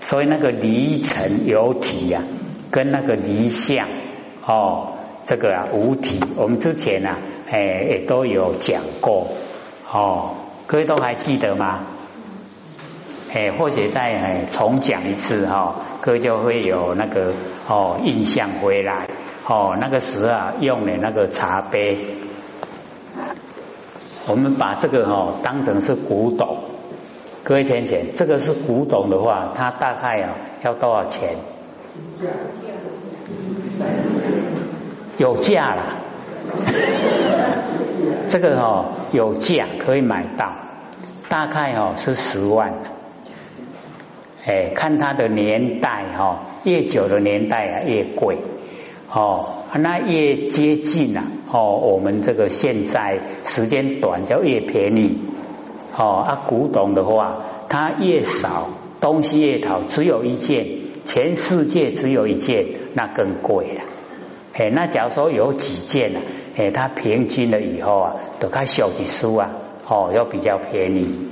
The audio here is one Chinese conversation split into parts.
所以那个离尘有体呀，跟那个离相哦，这个啊无体，我们之前啊，哎也都有讲过。哦，各位都还记得吗？哎，或许再哎重讲一次哈，各位就会有那个哦印象回来。哦，那个时候啊用的那个茶杯，我们把这个哈当成是古董，各位浅浅，这个是古董的话，它大概啊要多少钱？有价啦，这个哈有价可以买到，大概哦是十万。哎，看它的年代哈，越久的年代啊越贵哦，那越接近啊哦，我们这个现在时间短就越便宜哦啊，古董的话它越少，东西越好，只有一件，全世界只有一件，那更贵了。哎，那假如说有几件呢？哎，它平均了以后啊，都开小几书啊，哦，要比较便宜。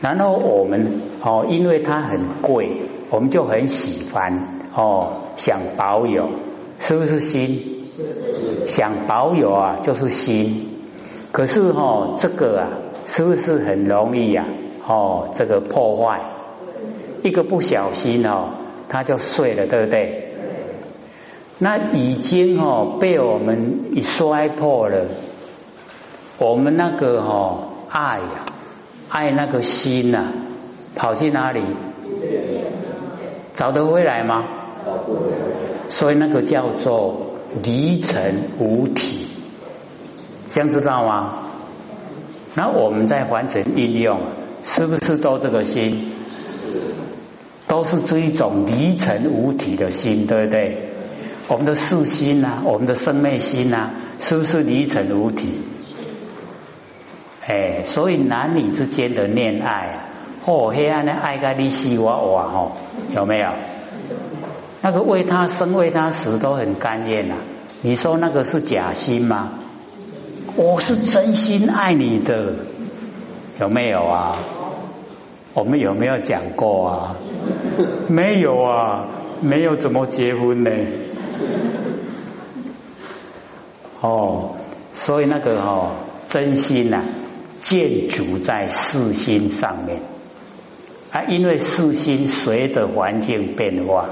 然后我们哦，因为它很贵，我们就很喜欢哦，想保有，是不是心？想保有啊，就是心。可是哦，这个啊，是不是很容易呀？哦，这个破坏，一个不小心哦，它就碎了，对不对？那已经哦被我们一摔破了，我们那个哈爱呀。爱那个心呐，跑去哪里？找得回来吗？所以那个叫做离尘无体，这样知道吗？那我们在完成应用，是不是都这个心？都是这一种离尘无体的心，对不对？我们的四心呐，我们的生命心呐，是不是离尘无体？哎，所以男女之间的恋爱啊，哦，黑暗的爱个你死我活哦，有没有？那个为他生为他死都很甘愿啊。你说那个是假心吗？我是真心爱你的，有没有啊？我们有没有讲过啊？没有啊，没有怎么结婚呢？哦，所以那个哦，真心呐。建筑在四心上面啊，因为四心随着环境变化，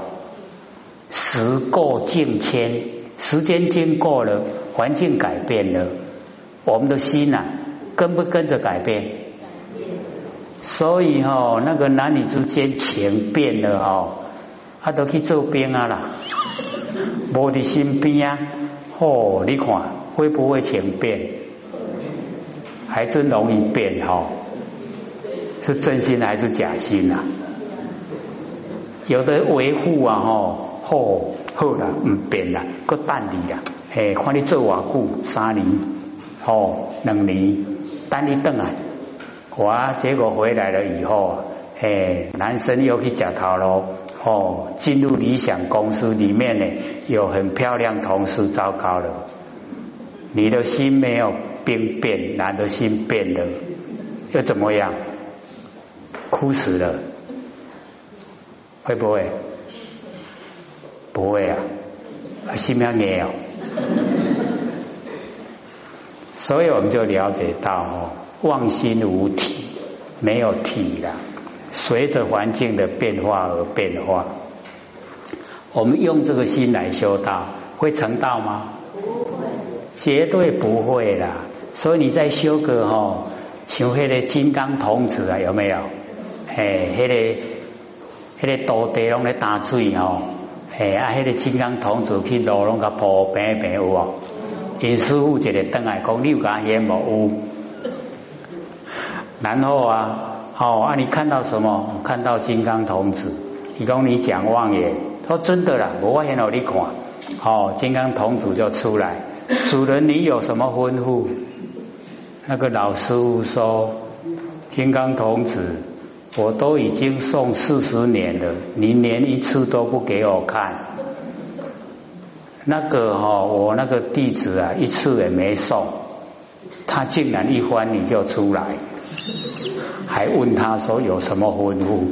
时过境迁，时间经过了，环境改变了，我们的心呐，跟不跟着改变？所以哈，那个男女之间情变了哈，他都去做兵啊啦，无的身边啊，哦，你看会不会情变？还真容易变哈，是真心还是假心呐？有的维护啊吼，好好啦，唔变啦，个等你啦，嘿，看你做偌久，三年，哦，两年，等你等来，我结果回来了以后，嘿，男生又去假头咯，哦，进入理想公司里面呢，有很漂亮同事，糟糕了，你的心没有。病变，男的心变了，又怎么样？哭死了，会不会？不会啊，心要硬哦。所以我们就了解到哦，妄心无体，没有体了，随着环境的变化而变化。我们用这个心来修道，会成道吗？不会，绝对不会啦。所以你在修个吼，像迄个金刚童子啊，有没有？嘿，迄个迄个道地拢咧打水吼，嘿啊，迄个金刚童子去路拢甲铺平平有哦。因师傅一个登来讲，你有甲嫌无有？然后啊，好啊，你看到什么？看到金刚童子，你讲你讲妄言，说真的啦，我现让你看，哦，金刚童子就出来，主人你有什么吩咐？那个老师傅说：“金刚童子，我都已经送四十年了，你连一次都不给我看。那个哈，我那个弟子啊，一次也没送，他竟然一翻你就出来，还问他说有什么吩咐？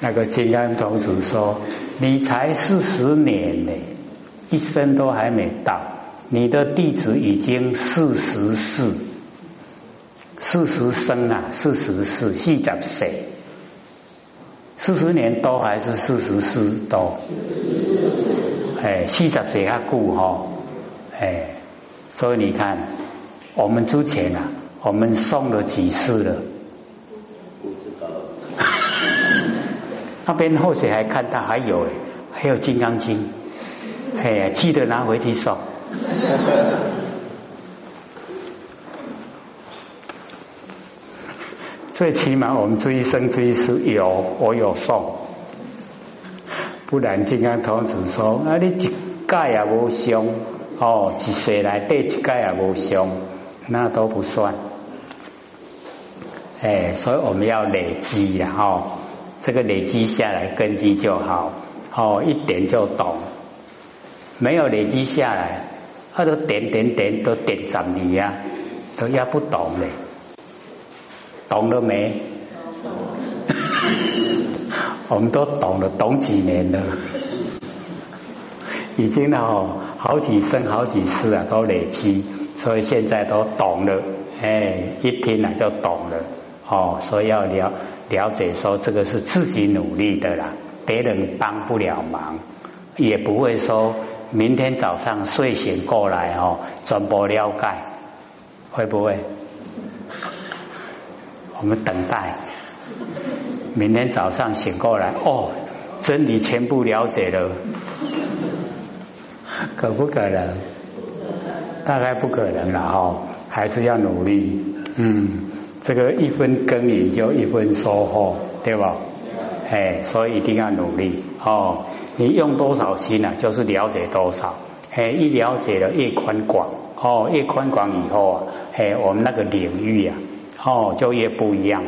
那个金刚童子说：“你才四十年呢，一生都还没到，你的弟子已经四十四，四十生啊，四十四，四十岁，四十年多还是四十四多，哎，四十岁还久哈，哎，所以你看，我们之前啊，我们送了几次了。”那边后水还看到还有还有《金刚经》，哎呀，记得拿回去送。最起码我们这一生这一世有我有送，不然金刚童子说：“啊，你一届也无上哦，一世来对一届也无上，那都不算。”哎，所以我们要累积呀，哦。这个累积下来根基就好哦，一点就懂。没有累积下来，他都点点点都点着你呀，都要不懂嘞。懂了没？我们都懂了，懂几年了？已经哦，好几生好几世啊，都累积，所以现在都懂了。哎，一听了就懂了哦，所以要了。了解说这个是自己努力的啦，别人帮不了忙，也不会说明天早上睡醒过来哦，全部了解，会不会？我们等待明天早上醒过来哦，真理全部了解了，可不可能？大概不可能了哈，还是要努力，嗯。这个一分耕耘就一分收获，对吧？哎，所以一定要努力哦。你用多少心呢？就是了解多少。哎，一了解了越宽广哦，越宽广以后啊，哎，我们那个领域啊，哦，就越不一样。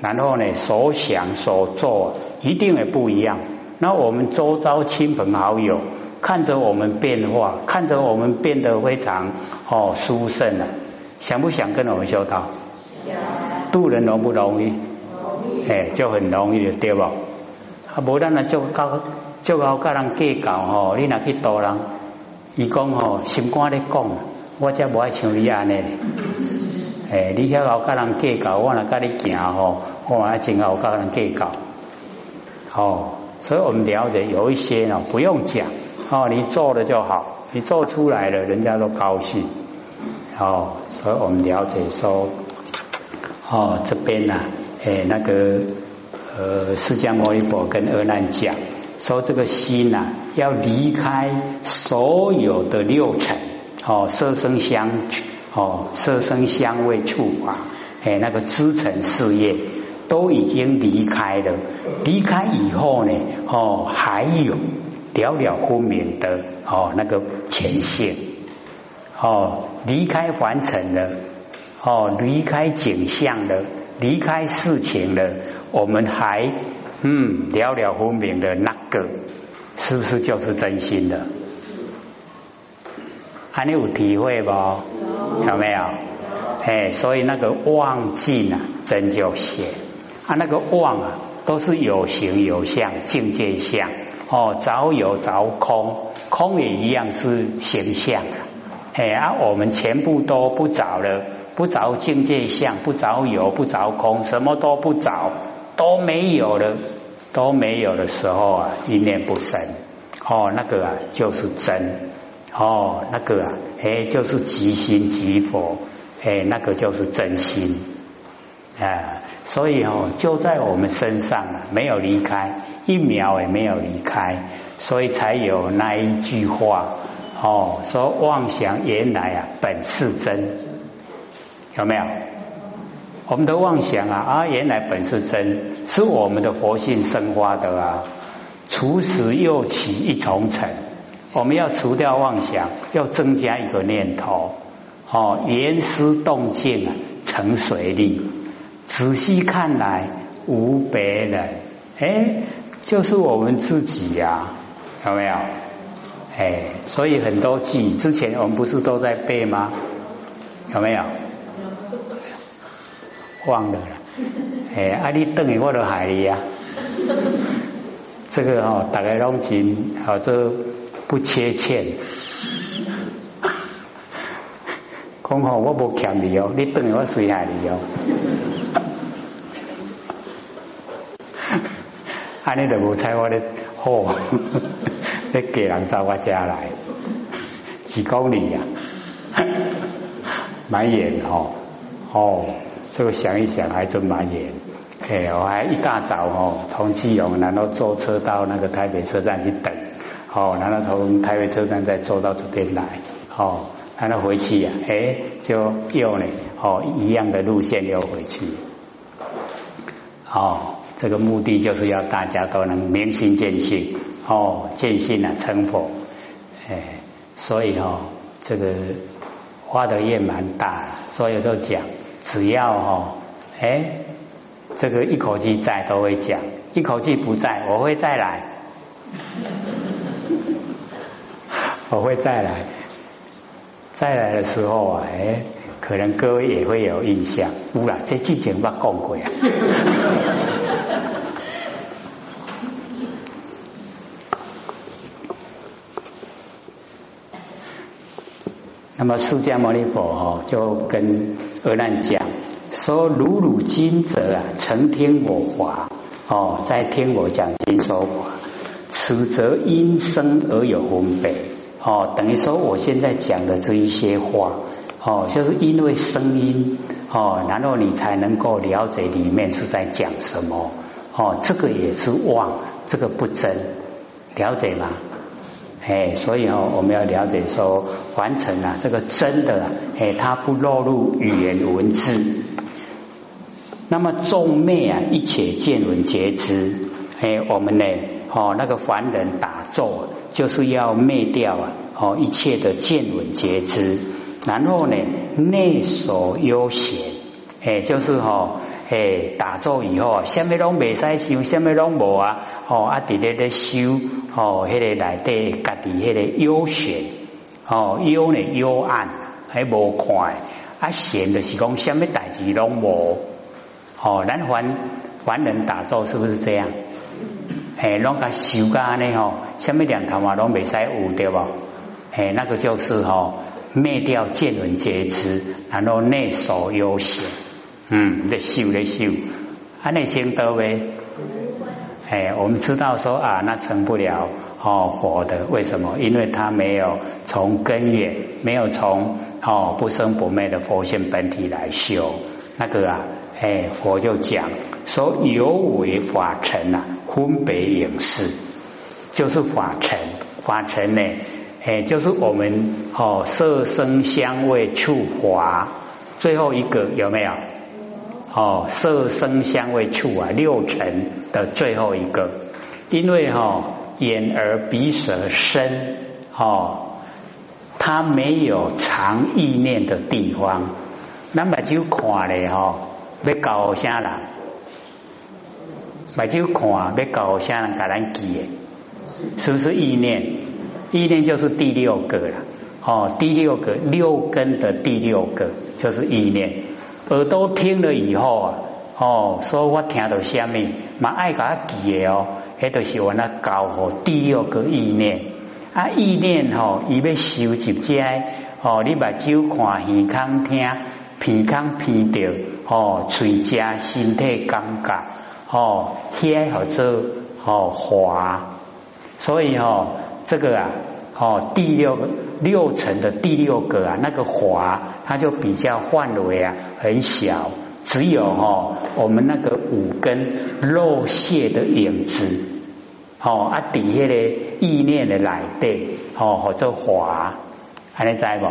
然后呢，所想所做一定也不一样。那我们周遭亲朋好友看着我们变化，看着我们变得非常哦殊胜啊，想不想跟我们修道？渡人容不容易？容易哎，就很容易的，对不？啊，无咱啊，就高就高跟人计较吼，你若去渡人，伊讲吼，心肝咧讲，我才无爱像你安尼。诶，你遐高跟人计较，我若跟你行吼，我还真好跟人计较。哦，所以我们了解有一些呢，不用讲哦，你做了就好，你做出来了，人家都高兴。哦，所以我们了解说。哦，这边呐，诶，那个呃，释迦牟尼佛跟阿难讲，说这个心呐，要离开所有的六尘，哦，色声香，哦，色声香味触法，哎，那个知尘事业都已经离开了。离开以后呢，哦，还有了了分明的哦，那个前线，哦，离开凡尘了。哦，离开景象了，离开事情了，我们还嗯了了分明的那个，是不是就是真心的？还有体会不？有没有？哎，所以那个妄境啊，真就显啊，那个妄啊，都是有形有相，境界相哦，早有早空，空也一样是形象啊。哎啊，我们全部都不找了。不着境界相，不着有，不着空，什么都不找，都没有了，都没有的时候啊，一念不生，哦，那个啊就是真，哦，那个啊，哎，就是即心即佛，哎，那个就是真心，啊，所以哦，就在我们身上啊，没有离开，一秒也没有离开，所以才有那一句话，哦，说妄想原来啊本是真。有没有？我们的妄想啊啊，原来本是真，是我们的佛性生发的啊。除时又起一重尘，我们要除掉妄想，要增加一个念头。哦，言思动静啊，成水力。仔细看来，无别人，哎，就是我们自己呀。有没有？哎，所以很多记之前我们不是都在背吗？有没有？忘了了，哎，啊，你等于我都害你呀。这个哦，大概拢真好做不缺欠。讲好我无欠你哦，你等我随下你哦。安尼就无猜我的好，你给人到我家来几公里呀？蛮远哦，哦，这个想一想还真蛮远。哎，我还一大早哦，从基隆然后坐车到那个台北车站去等，哦，然后从台北车站再坐到这边来，哦，然后回去呀，哎，就又呢，哦，一样的路线又回去，哦，这个目的就是要大家都能明心见性，哦，见性啊成佛，哎，所以哦，这个花的也蛮大，所以都讲，只要哦，哎。这个一口气在都会讲，一口气不在，我会再来，我会再来，再来的时候啊，哎，可能各位也会有印象，乌啦，这之前我讲过啊。那么释迦牟尼佛哦，就跟阿难讲。说如汝今者啊，曾听我话哦，在听我讲经说法，此则因生而有分别哦，等于说我现在讲的这一些话哦，就是因为声音哦，然后你才能够了解里面是在讲什么哦，这个也是妄，这个不真，了解吗？哎，所以哦，我们要了解说，完成了这个真的，哎，它不落入语言文字。那么众灭啊，一切见闻皆知。哎，我们呢，哦，那个凡人打坐，就是要灭掉啊，哦，一切的见闻皆知。然后呢，内守悠闲，哎，就是哦，哎，打坐以后啊，什么拢未使修，什么拢无啊，哦，啊，伫咧咧修，哦，迄个内底家己迄个悠闲，哦，幽呢幽暗，还无快，啊，闲的是讲什么代志拢无。哦，咱凡凡人打坐是不是这样？哎，拢个修家呢？吼，什么两头嘛拢未使有对不？哎，那个就是吼灭掉见闻皆知，然后内守悠闲，嗯，在修在修，安内先得呗。哎，我们知道说啊，那成不了哦佛的，为什么？因为他没有从根源，没有从哦不生不灭的佛性本体来修那个啊。哎，佛就讲说有为法尘啊，分别影视，就是法尘。法尘呢，哎，就是我们哦色声香味触法，最后一个有没有？哦，色声香味触啊，六尘的最后一个，因为哈眼耳鼻舌身哦，它没有藏意念的地方，那么就看了哈。要教啥人？目睭看要教啥人？甲咱记的，是不是意念？意念就是第六个了。哦，第六个六根的第六个就是意念。耳朵听了以后啊，哦，说我听到什么，嘛爱甲记的哦，迄都是我那教好第六个意念。啊，意念吼，伊要收集这，哦，你目睭看，耳康听。鼻腔鼻着哦，嘴加身体感觉哦，遐好做哦滑，所以哦这个啊哦第六六层的第六个啊那个滑，它就比较范围啊很小，只有哦我们那个五根肉屑的影子哦啊底下的意念的来对哦或者滑，还能知不？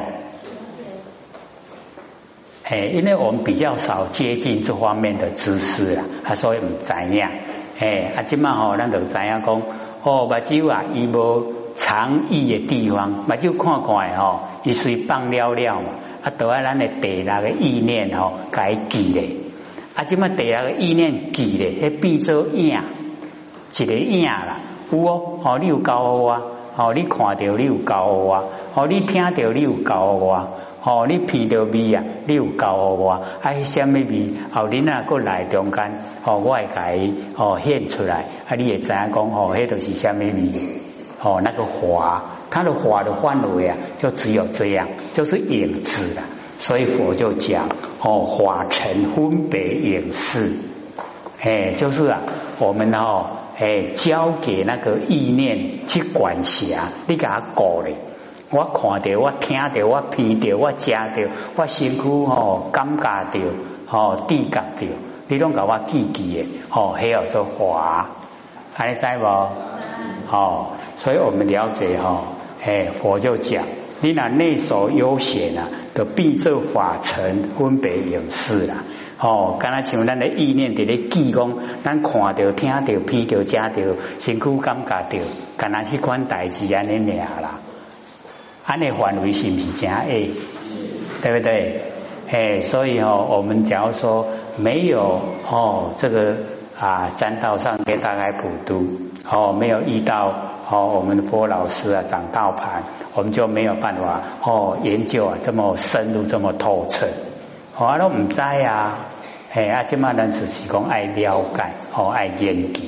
哎，因为我们比较少接近这方面的知识啊，所以唔知样。哎，啊，今嘛吼，咱就知影讲，哦，目睭啊，伊无藏意的地方，目睭看看吼，伊随放了了嘛，啊，都爱咱的第六个意念吼，改记咧。啊，今嘛第六个意念记咧，迄变做影，一个影啦，有哦，哦，你有教我啊，哦，你看到你有教我，哦，你听到你有教我，哦，你闻到味啊，你有教我，啊，什么味？哦，你那个来中间，哦，我会给哦现出来，啊，你也知影讲，哦，迄都是什么味？哦，那个华，它的华的范围啊，就只有这样，就是影子的。所以佛就讲，哦，华尘分别影视，哎，就是啊，我们哦，哎，交给那个意念去管辖，你给他搞嘞。我看到，我听到，我闻到，我食到，我身躯哦，感觉到，哦，地觉到，你拢给我记记的，哦，还有做华，还在不？哦，所以我们了解哈，哎，佛就讲，你那内所悠闲啊，的闭这法尘分别影视了。哦，刚才像咱的意念伫咧记讲，咱看到、听到、闻到、食到，身躯感觉到，刚才迄款代志安尼尔啦。安尼范围是唔是真诶？对不对？哎，所以哦，我们假如说没有哦，这个。啊，占道上给大概普渡哦，没有遇到哦，我们的波老师啊，掌道盘，我们就没有办法哦研究啊这么深入这么透彻，我都唔知啊，哎啊，今嘛人只是讲爱了解哦，爱研究。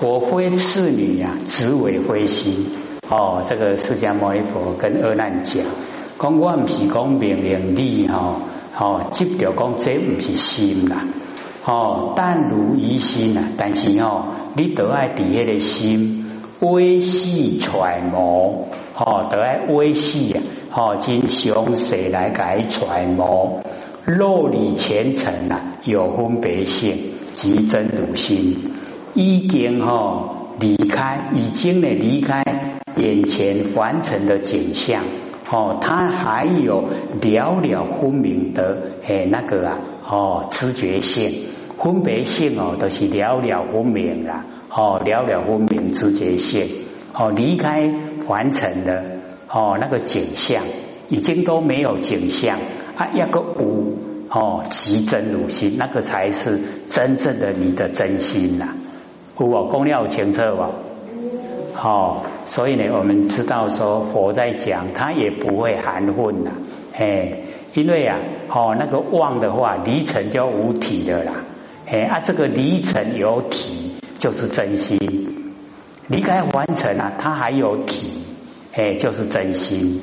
我非次女呀，只为灰心哦，这个释迦牟尼佛跟阿难讲，讲我唔是讲命令你哈。哦，执着讲这唔是心啦，哦，但如一心啊，但是哦，你得爱伫迄个心微细揣摩，哦，得爱微细啊，哦，经详细来改揣摩，肉里前尘啊，有分别性即真如心，已经哈离开，已经呢离开眼前凡尘的景象。哦，他还有了了分明的诶那个啊，哦，知觉性、分别性哦，都是了了分明啦。哦，了了分明知觉性，哦，离开凡尘的哦那个景象，已经都没有景象啊，一个无哦，即真如心，那个才是真正的你的真心呐。我公料清澈吧。哦，所以呢，我们知道说佛在讲，他也不会含混呐，哎，因为啊，哦，那个妄的话，离尘就无体的啦，哎啊，这个离尘有体就是真心，离开凡尘啊，它还有体，哎，就是真心，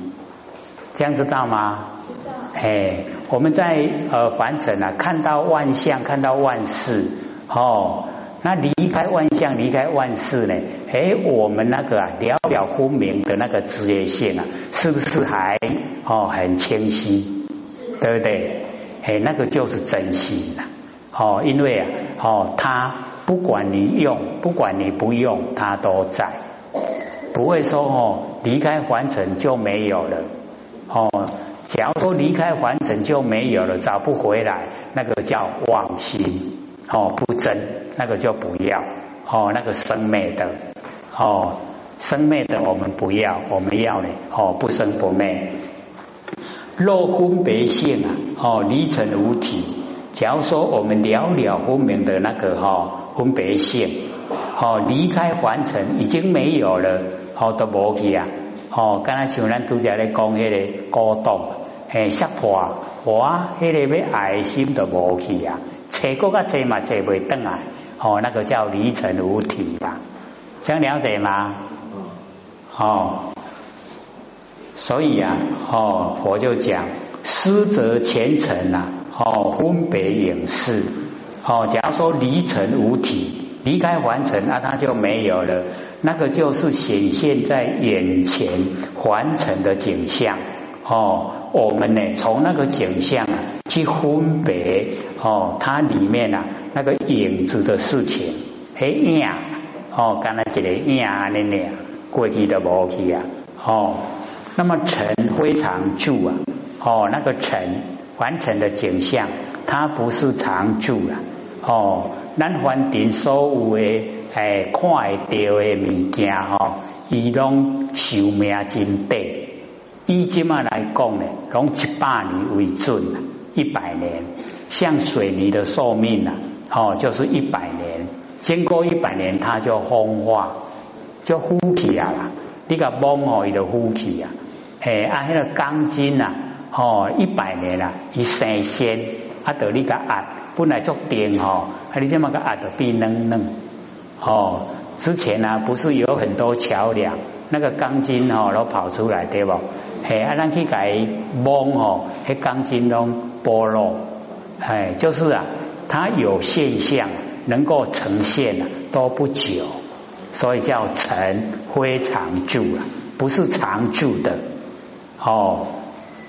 这样知道吗？知道。哎，我们在呃凡尘啊，看到万象，看到万事，哦。那离开万象，离开万事呢？哎，我们那个啊，了了分明的那个职业性啊，是不是还哦很清晰？对不对？哎，那个就是真心呐。哦，因为啊，哦，他不管你用，不管你不用，他都在，不会说哦，离开凡尘就没有了。哦，假如说离开凡尘就没有了，找不回来，那个叫妄心。哦，不真，那个就不要。哦，那个生灭的，哦，生灭的我们不要，我们要呢。哦，不生不灭。若分别性啊，哦，离尘无体。假如说我们了了分明的那个哈分别性，哦，离开凡尘已经没有了，哦，都无去啊。哦，刚才像咱拄则咧讲迄个高动。嘿，识破我，迄个要爱心都无去啊！找过个找嘛，找袂等啊！哦，那个叫离尘无体啦，这样了解吗？哦，所以啊，哦，佛就讲失则前尘呐，哦，分别影视，哦，假如说离尘无体，离开凡尘啊，它就没有了，那个就是显现在眼前凡尘的景象。哦，我们呢，从那个景象啊，去分别哦，它里面啊那个影子的事情，嘿影哦，刚才一个影安尼呢，过去的无去啊，哦，那么尘非常住啊，哦，那个尘完成的景象，它不是常住啊，哦，咱凡尘所有的诶看会到的物件哈，伊拢寿命真短。以今嘛来讲呢，用一百年为准一百年，像水泥的寿命啊，哦，就是一百年，经过一百年，它就风化，就呼起啊啦。你个崩哦，伊就呼起啊。嘿，啊，迄个钢筋啊，哦，一百年啦，伊生鲜，啊，得你个压，本来就硬哦，啊，你这么个压得变嫩嫩。哦，之前呢，不是有很多桥梁，那个钢筋哦，都跑出来对不？嘿，啊，咱去改崩哦，迄钢筋都剥落，哎，就是啊，它有现象。能够呈现啊都不久，所以叫成非常住了，不是常住的哦。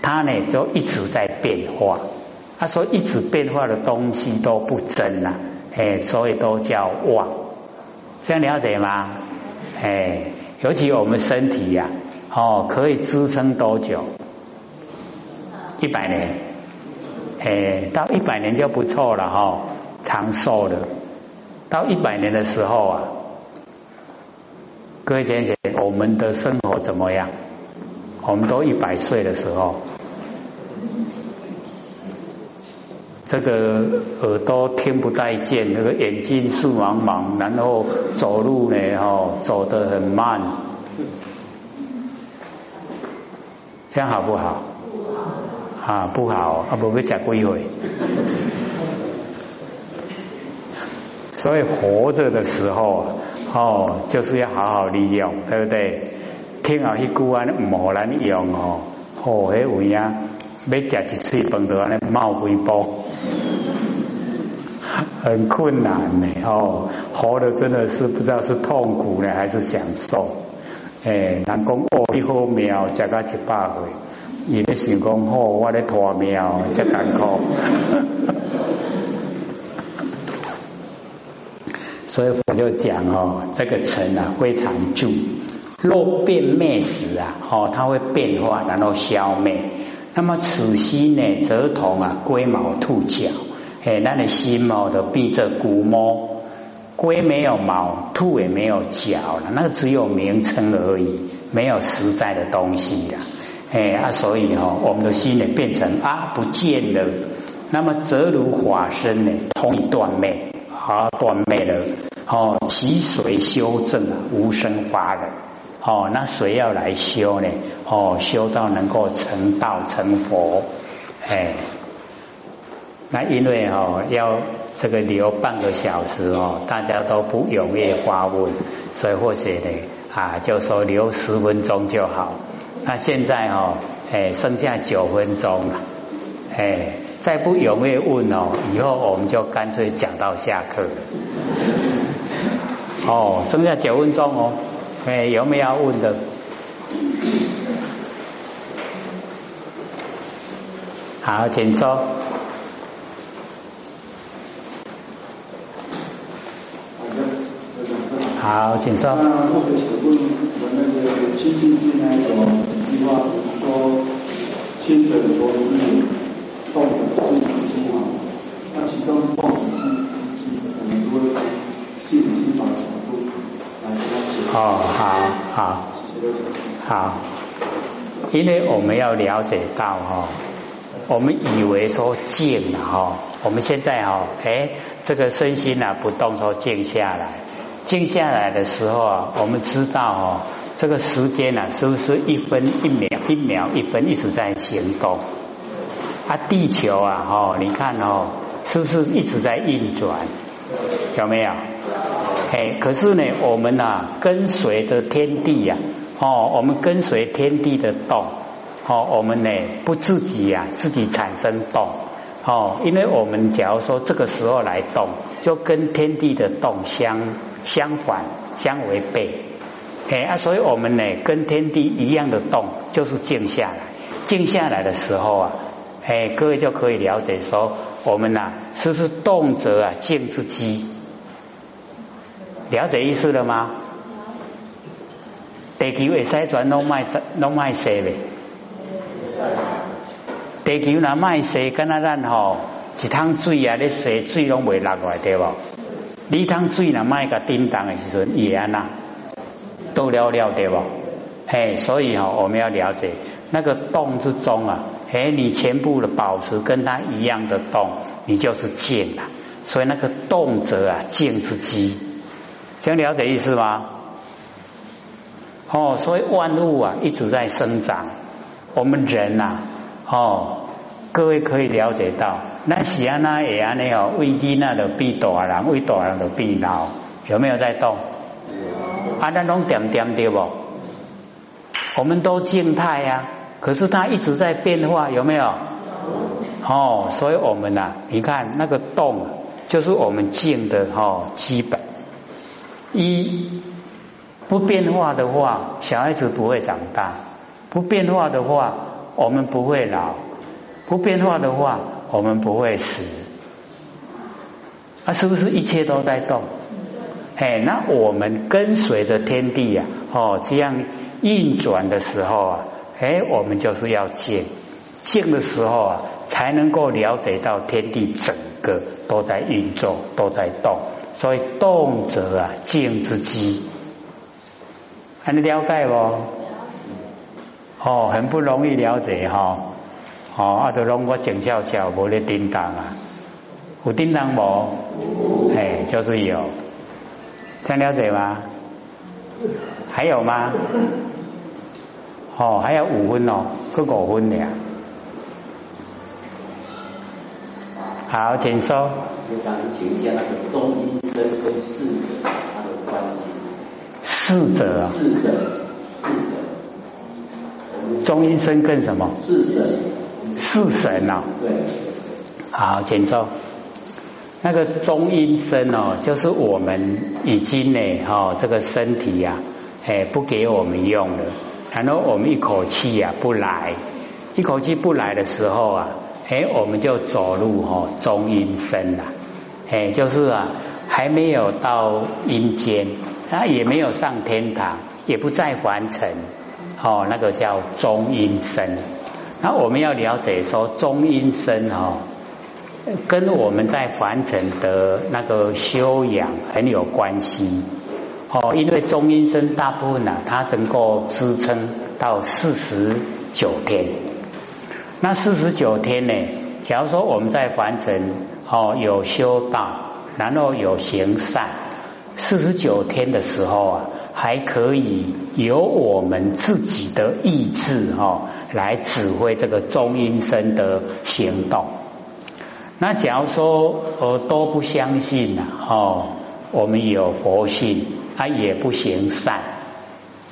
它呢就一直在变化。他说一直变化的东西都不真呐，哎，所以都叫妄。这样了解吗？哎，尤其我们身体呀，哦，可以支撑多久？一百年，哎，到一百年就不错了哈，长寿了。到一百年的时候啊，各位姐姐，我们的生活怎么样？我们都一百岁的时候，这个耳朵听不带见，那个眼睛视茫茫，然后走路呢，哦，走得很慢，这样好不好？啊，不好，啊，不会讲过一回。所以活着的时候哦，就是要好好利用，对不对？听好一句话，唔好难用哦。好，迄位啊，要食一嘴饭都安尼冒几波，很困难呢。哦，活的真的是不知道是痛苦呢还是享受。哎，人讲哦，一好妙，食到一百岁，伊咧想讲好，我咧拖庙，真艰苦。所以我就讲哦，这个尘啊非常重，若变灭时啊，哦，它会变化，然后消灭。那么此心呢，则同啊龟毛兔角，哎，那你心毛的闭着骨毛，龟没有毛，兔也没有角了，那个只有名称而已，没有实在的东西呀。哎啊，所以哈，我们的心呢变成啊不见了，那么则如法身呢，同一断灭。啊，断灭了哦，其谁修正啊？无生法人哦，那谁要来修呢？哦，修到能够成道成佛，哎，那因为哦要这个留半个小时哦，大家都不踊跃发问，所以或许呢啊，就说留十分钟就好。那现在哦，哎，剩下九分钟了，哎。再不踊跃问哦，以后我们就干脆讲到下课。哦，剩下九分钟哦，哎，有没有要问的？好，请说。好，请说。那或者请问我那个清净经那有一句话说，清水多是。动子是心啊，哦，好好好，因为我们要了解到哈，我们以为说静了哈，我们现在哈，哎，这个身心啊不动，说静下来，静下来的时候啊，我们知道哦，这个时间呢，是不是一分一秒，一秒一分一直在行动？啊，地球啊，哦，你看哦，是不是一直在运转？有没有？哎，可是呢，我们呐，跟随着天地呀，哦，我们跟随天地的动，哦，我们呢不自己呀，自己产生动，哦，因为我们假如说这个时候来动，就跟天地的动相相反、相违背，哎啊，所以我们呢跟天地一样的动，就是静下来，静下来的时候啊。哎，各位就可以了解说，我们呐，是不是动则啊静之机？了解意思了吗？地球会使转拢卖拢卖洗嘞？地球若卖洗，跟那咱吼一桶水啊，你洗水拢未落来对不？你桶水若卖个叮当的时阵，也安那都了了对不？嘿，所以哈，我们要了解那个洞之中啊。哎，你全部的保持跟它一样的洞，你就是静了。所以那个动则啊，静之机，想了解意思吗？哦，所以万物啊一直在生长，我们人呐，哦，各位可以了解到，那喜安那也安那哦，胃低那的必大人，胃大人的必老，有没有在动？啊，那种点点对不？我们都静态呀，可是它一直在变化，有没有？哦，所以我们呐，你看那个动，就是我们静的哈基本一。不变化的话，小孩子不会长大；不变化的话，我们不会老；不变化的话，我们不会死。啊，是不是一切都在动？哎，那我们跟随着天地呀，哦，这样运转的时候啊，哎，我们就是要静，静的时候啊，才能够了解到天地整个都在运作，都在动。所以动者啊，静之基。还能了解不？哦，很不容易了解哈。哦，啊，都让我静悄悄，无咧叮当啊。有叮当无？哎，就是有。这样了解吗？还有吗？哦，还有五分哦，各五分俩。好，请说。请一下那个中医生跟四神他的关系。四者啊，四神，四神，中医生跟什么？四神，四神啊。对，好，请坐。那个中阴身哦，就是我们已经呢，哈，这个身体呀，哎，不给我们用了，然后我们一口气呀不来，一口气不来的时候啊，哎，我们就走入哈中阴身了，哎，就是啊，还没有到阴间。他也没有上天堂，也不在凡尘，哦，那个叫中阴身。那我们要了解说，中阴身哦，跟我们在凡尘的那个修养很有关系哦。因为中阴身大部分呢，它能够支撑到四十九天。那四十九天呢，假如说我们在凡尘哦有修道，然后有行善。四十九天的时候啊，还可以由我们自己的意志哈来指挥这个中阴身的行动。那假如说呃都不相信呐，哦，我们有佛性，他也不行善，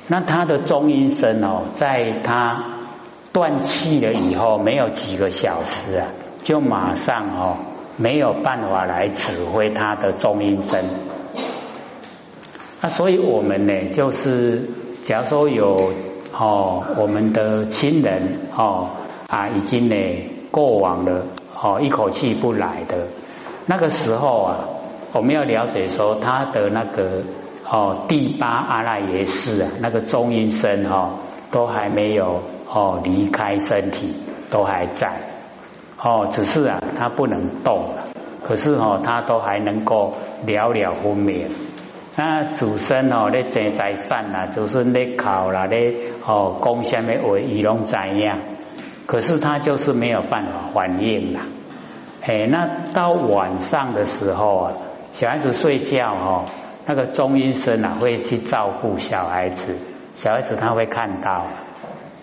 那他的中阴身哦，在他断气了以后，没有几个小时啊，就马上哦没有办法来指挥他的中阴身。那所以我们呢，就是假如说有哦，我们的亲人哦啊，已经呢过往了哦，一口气不来的那个时候啊，我们要了解说他的那个哦第八阿赖耶识啊，那个中阴身哈，都还没有哦离开身体，都还在哦，只是啊，他不能动了，可是哦，他都还能够了了分明。那祖孙哦，咧争财产啦，祖孙咧考啦，咧哦讲什么话，伊拢知影。可是他就是没有办法反应啦。哎，那到晚上的时候啊，小孩子睡觉哦，那个中医生啊会去照顾小孩子，小孩子他会看到，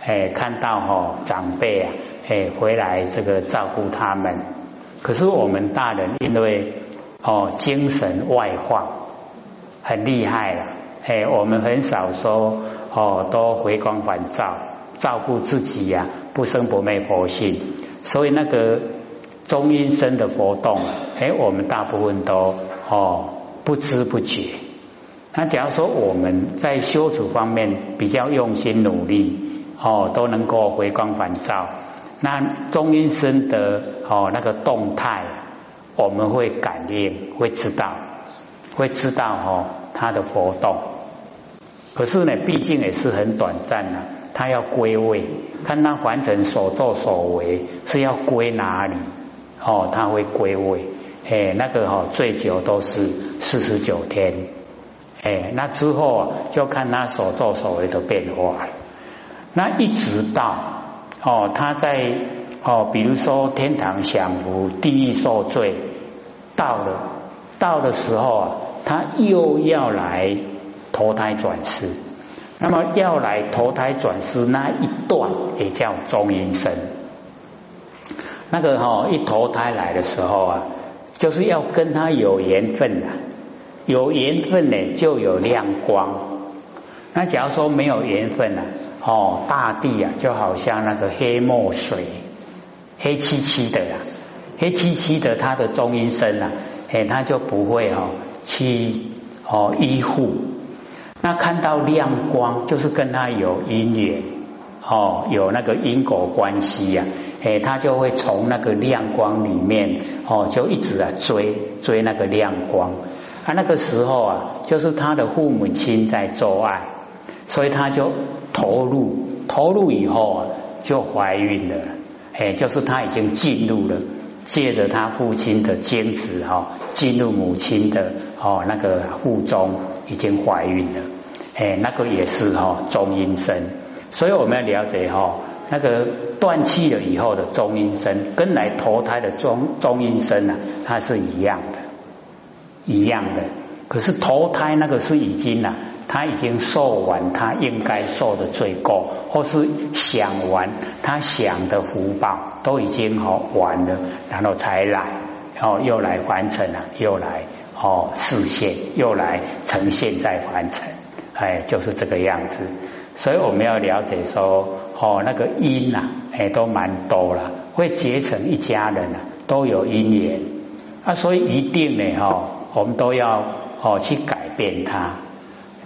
哎，看到哦长辈啊，哎回来这个照顾他们。可是我们大人因为哦精神外放。很厉害了，哎，我们很少说哦，都回光返照，照顾自己呀，不生不灭佛性，所以那个中阴身的活动，哎，我们大部分都哦不知不觉。那假如说我们在修持方面比较用心努力，哦，都能够回光返照，那中阴身的哦那个动态，我们会感应，会知道。会知道哦，他的活动，可是呢，毕竟也是很短暂的，他要归位，看他完成所作所为是要归哪里？哦，他会归位，哎，那个哈最久都是四十九天，哎，那之后就看他所作所为的变化，那一直到哦他在哦，比如说天堂享福，地狱受罪。到了，到的时候啊，他又要来投胎转世。那么要来投胎转世那一段也叫中阴身。那个哈一投胎来的时候啊，就是要跟他有缘分的，有缘分呢就有亮光。那假如说没有缘分呢，哦，大地啊就好像那个黑墨水，黑漆漆的呀，黑漆漆的，它的中阴身啊，哎，他就不会哦去哦依护。那看到亮光，就是跟他有因缘，哦，有那个因果关系呀，哎，他就会从那个亮光里面，哦，就一直啊追追那个亮光。啊，那个时候啊，就是他的父母亲在做爱，所以他就投入，投入以后啊，就怀孕了，哎，就是他已经进入了。借着他父亲的精子哈，进入母亲的哦那个腹中，已经怀孕了，哎，那个也是哈中阴身，所以我们要了解哈，那个断气了以后的中阴身，跟来投胎的中中阴身呢，它是一样的，一样的。可是投胎那个是已经了。他已经受完他应该受的罪过，或是享完他享的福报，都已经好完了，然后才来，然后又来完成了，又来哦实现，又来呈现再完成，哎，就是这个样子。所以我们要了解说，哦，那个因呐，哎，都蛮多了，会结成一家人啊，都有因缘啊，所以一定呢，哈，我们都要哦去改变它。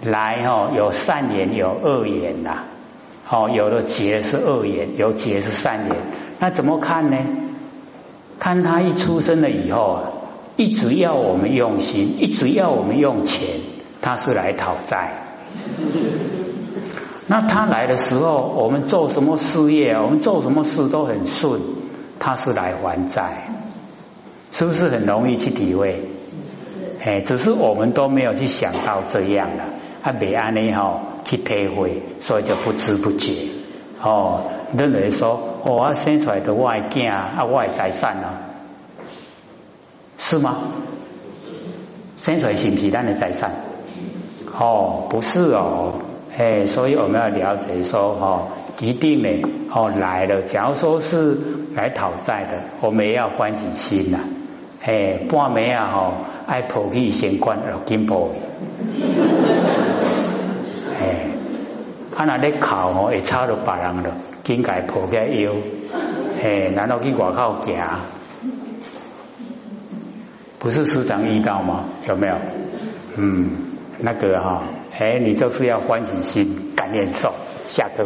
来哈，有善言有恶言呐，哦，有的结是恶言，有结是善言，那怎么看呢？看他一出生了以后啊，一直要我们用心，一直要我们用钱，他是来讨债。那他来的时候，我们做什么事业，我们做什么事都很顺，他是来还债，是不是很容易去体会？哎，只是我们都没有去想到这样了。啊，未安尼吼去体会，所以就不知不觉哦。认为说，我生出来的我的囝啊，我的财产啊，是吗？生出来是不是咱的财产？哦，不是哦。哎，所以我们要了解说，哦，一定呢，哦来了。假如说是来讨债的，我们也要欢喜心呐。哎，半暝啊，吼，爱抱去先关了金抱。哎，他那咧哭吼，会吵到别人了，紧该抱起腰，哎，然后去外口行，不是时常遇到吗？有没有？嗯，那个哈，哎，你就是要欢喜心，感念受，下课。